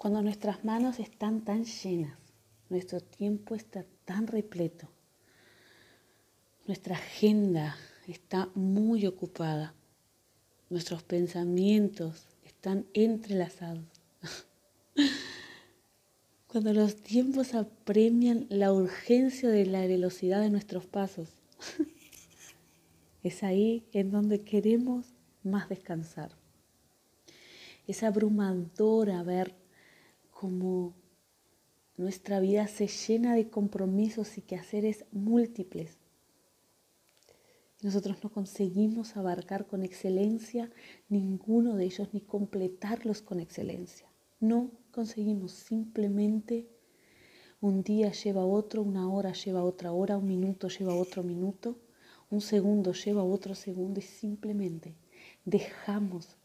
Cuando nuestras manos están tan llenas, nuestro tiempo está tan repleto, nuestra agenda está muy ocupada, nuestros pensamientos están entrelazados. Cuando los tiempos apremian la urgencia de la velocidad de nuestros pasos, es ahí en donde queremos más descansar. Es abrumadora ver cómo nuestra vida se llena de compromisos y quehaceres múltiples. Nosotros no conseguimos abarcar con excelencia ninguno de ellos ni completarlos con excelencia. No conseguimos simplemente un día lleva otro, una hora lleva otra hora, un minuto lleva otro minuto, un segundo lleva otro segundo y simplemente dejamos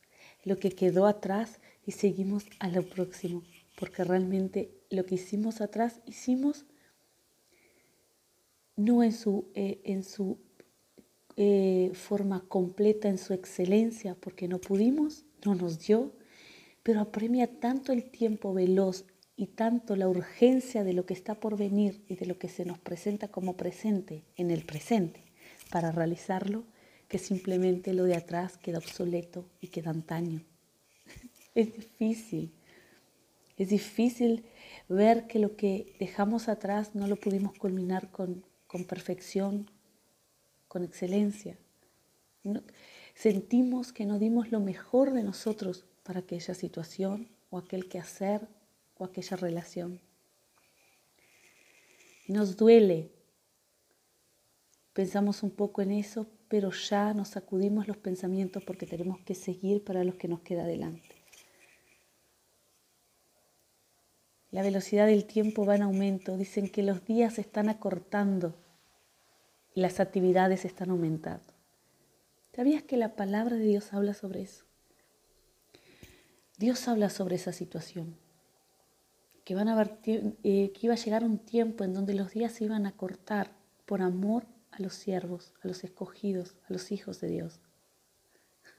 lo que quedó atrás y seguimos a lo próximo, porque realmente lo que hicimos atrás hicimos no en su, eh, en su eh, forma completa, en su excelencia, porque no pudimos, no nos dio, pero apremia tanto el tiempo veloz y tanto la urgencia de lo que está por venir y de lo que se nos presenta como presente en el presente para realizarlo, que simplemente lo de atrás queda obsoleto y queda antaño. Es difícil, es difícil ver que lo que dejamos atrás no lo pudimos culminar con, con perfección, con excelencia. sentimos que no dimos lo mejor de nosotros para aquella situación o aquel quehacer o aquella relación. Nos duele. Pensamos un poco en eso, pero ya nos sacudimos los pensamientos porque tenemos que seguir para los que nos queda adelante. La velocidad del tiempo va en aumento. Dicen que los días se están acortando y las actividades están aumentando. ¿Sabías que la palabra de Dios habla sobre eso? Dios habla sobre esa situación, que, eh, que iba a llegar un tiempo en donde los días se iban a cortar por amor a los siervos, a los escogidos, a los hijos de Dios.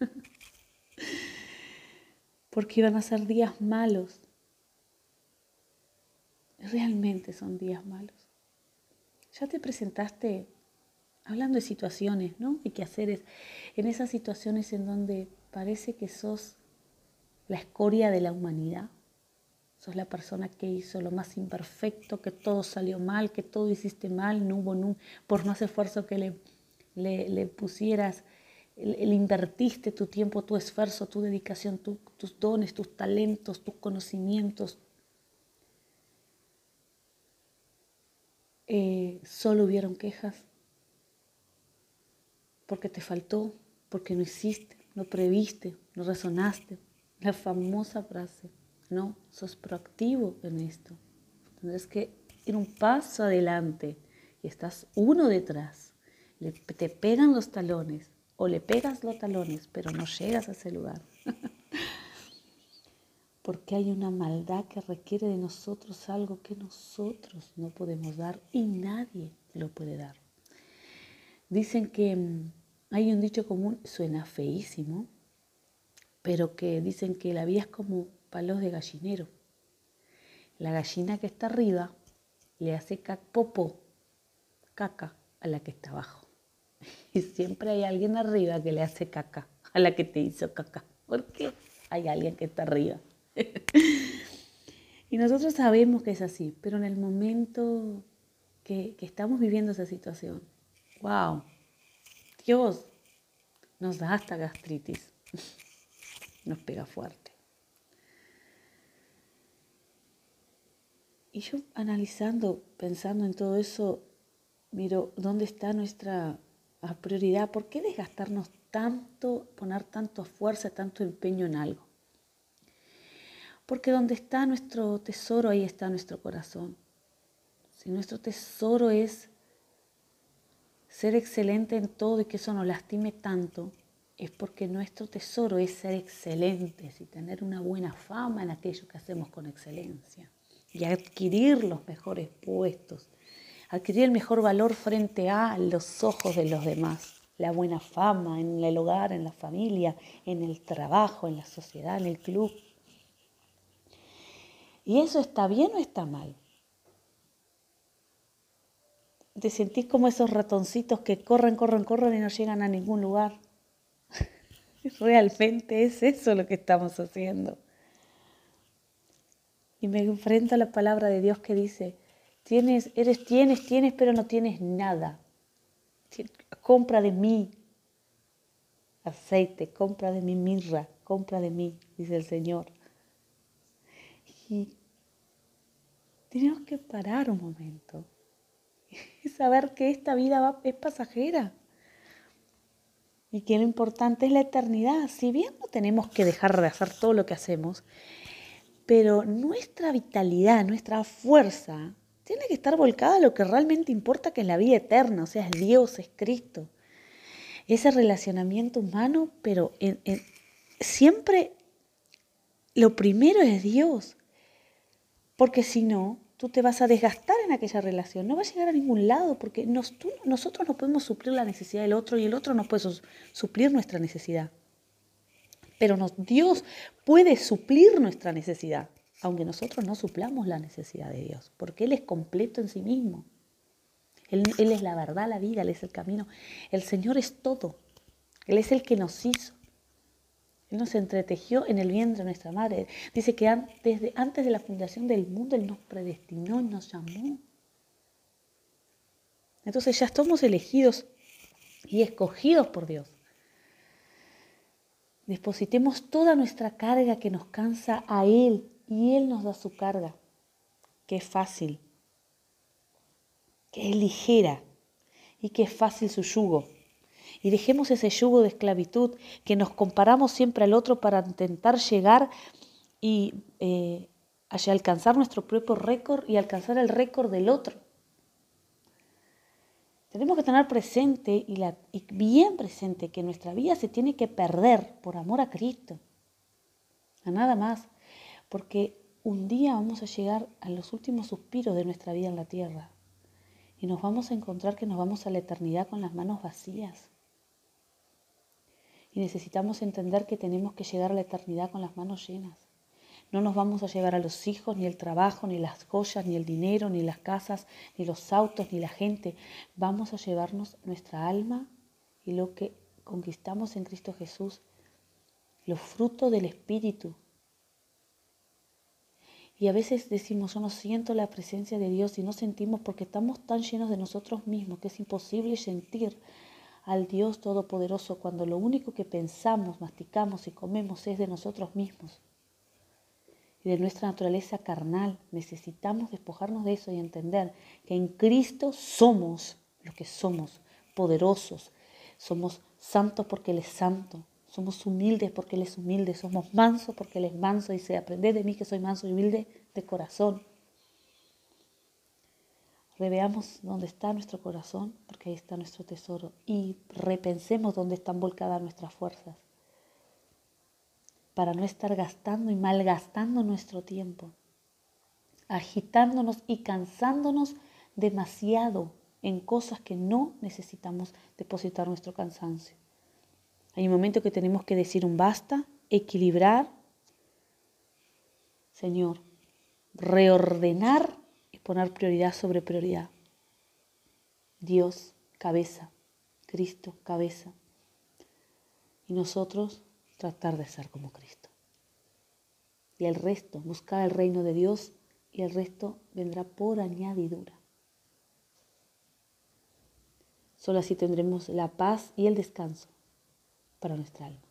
Porque iban a ser días malos. Realmente son días malos. Ya te presentaste hablando de situaciones, ¿no? Y quehaceres, en esas situaciones en donde parece que sos la escoria de la humanidad. Sos la persona que hizo lo más imperfecto, que todo salió mal, que todo hiciste mal, no hubo, por más esfuerzo que le, pusieras, le, invertiste tu tiempo, tu esfuerzo, tu dedicación, tus dones, tus talentos, tus conocimientos. Eh, solo hubieron quejas porque te faltó, porque no hiciste, no previste, no razonaste, la famosa frase, no, sos proactivo en esto. Tienes que ir un paso adelante y estás uno detrás. te pegan los talones o le pegas los talones, pero no llegas a ese lugar. Porque hay una maldad que requiere de nosotros algo que nosotros no podemos dar y nadie lo puede dar. Dicen que mm, hay un dicho común, suena feísimo, pero que dicen que la vida es como palos de gallinero. La gallina que está arriba le hace popo, caca a la que está abajo. Y siempre hay alguien arriba que le hace caca a la que te hizo caca. ¿Por qué? Hay alguien que está arriba. y nosotros sabemos que es así, pero en el momento que, que estamos viviendo esa situación, wow, Dios nos da hasta gastritis nos pega fuerte. Y yo analizando, pensando en todo eso, miro dónde está nuestra prioridad, ¿por qué desgastarnos tanto, poner tanto fuerza, tanto empeño en algo? Porque donde está nuestro tesoro, ahí está nuestro corazón. Si nuestro tesoro es ser excelente en todo y que eso nos lastime tanto, es porque nuestro tesoro es ser excelentes y tener una buena fama en aquello que hacemos con excelencia y adquirir los mejores puestos, adquirir el mejor valor frente a los ojos de los demás, la buena fama en el hogar, en la familia, en el trabajo, en la sociedad, en el club. ¿Y eso está bien o está mal? Te sentís como esos ratoncitos que corren, corren, corren y no llegan a ningún lugar. Realmente es eso lo que estamos haciendo. Y me enfrento a la palabra de Dios que dice, tienes, eres, tienes, tienes, pero no tienes nada. Compra de mí aceite, compra de mí mirra, compra de mí, dice el Señor. Y tenemos que parar un momento y saber que esta vida es pasajera y que lo importante es la eternidad. Si bien no tenemos que dejar de hacer todo lo que hacemos, pero nuestra vitalidad, nuestra fuerza, tiene que estar volcada a lo que realmente importa, que es la vida eterna, o sea, es Dios, es Cristo. Ese relacionamiento humano, pero siempre lo primero es Dios. Porque si no, tú te vas a desgastar en aquella relación, no va a llegar a ningún lado, porque nosotros no podemos suplir la necesidad del otro y el otro no puede suplir nuestra necesidad. Pero Dios puede suplir nuestra necesidad, aunque nosotros no suplamos la necesidad de Dios, porque Él es completo en sí mismo. Él, él es la verdad, la vida, Él es el camino. El Señor es todo. Él es el que nos hizo. Él nos entretejió en el vientre de nuestra madre. Dice que antes antes de la fundación del mundo Él nos predestinó y nos llamó. Entonces ya estamos elegidos y escogidos por Dios. Depositemos toda nuestra carga que nos cansa a Él y Él nos da su carga, que es fácil, que es ligera y que es fácil su yugo y dejemos ese yugo de esclavitud que nos comparamos siempre al otro para intentar llegar y eh, alcanzar nuestro propio récord y alcanzar el récord del otro. Tenemos que tener presente y, bien presente que nuestra vida se tiene que perder por amor a Cristo, a nada más, porque un día vamos a llegar a los últimos suspiros de nuestra vida en la tierra y nos vamos a encontrar que nos vamos a la eternidad con las manos vacías y necesitamos entender que tenemos que llegar a la eternidad con las manos llenas. No nos vamos a llevar a los hijos, ni el trabajo, ni las joyas, ni el dinero, ni las casas, ni los autos, ni la gente. Vamos a llevarnos nuestra alma y lo que conquistamos en Cristo Jesús, los frutos del Espíritu. Y a veces decimos, yo no siento la presencia de Dios y no sentimos porque estamos tan llenos de nosotros mismos que es imposible sentir al Dios Todopoderoso cuando lo único que pensamos, masticamos y comemos es de nosotros mismos y de nuestra naturaleza carnal. Necesitamos despojarnos de eso y entender que en Cristo somos lo que somos, poderosos. Somos santos porque Él es santo. Somos humildes porque Él es humilde. Somos mansos porque Él es manso. Dice, aprended de mí que soy manso y humilde de corazón. Reveamos dónde está nuestro corazón, porque ahí está nuestro tesoro, y repensemos dónde están volcadas nuestras fuerzas, para no estar gastando y malgastando nuestro tiempo, agitándonos y cansándonos demasiado en cosas que no necesitamos depositar nuestro cansancio. Hay un momento que tenemos que decir un basta, equilibrar, Señor, reordenar poner prioridad sobre prioridad. Dios, cabeza, Cristo, cabeza. Y nosotros tratar de ser como Cristo. Y el resto, buscar el reino de Dios y el resto vendrá por añadidura. Solo así tendremos la paz y el descanso para nuestra alma.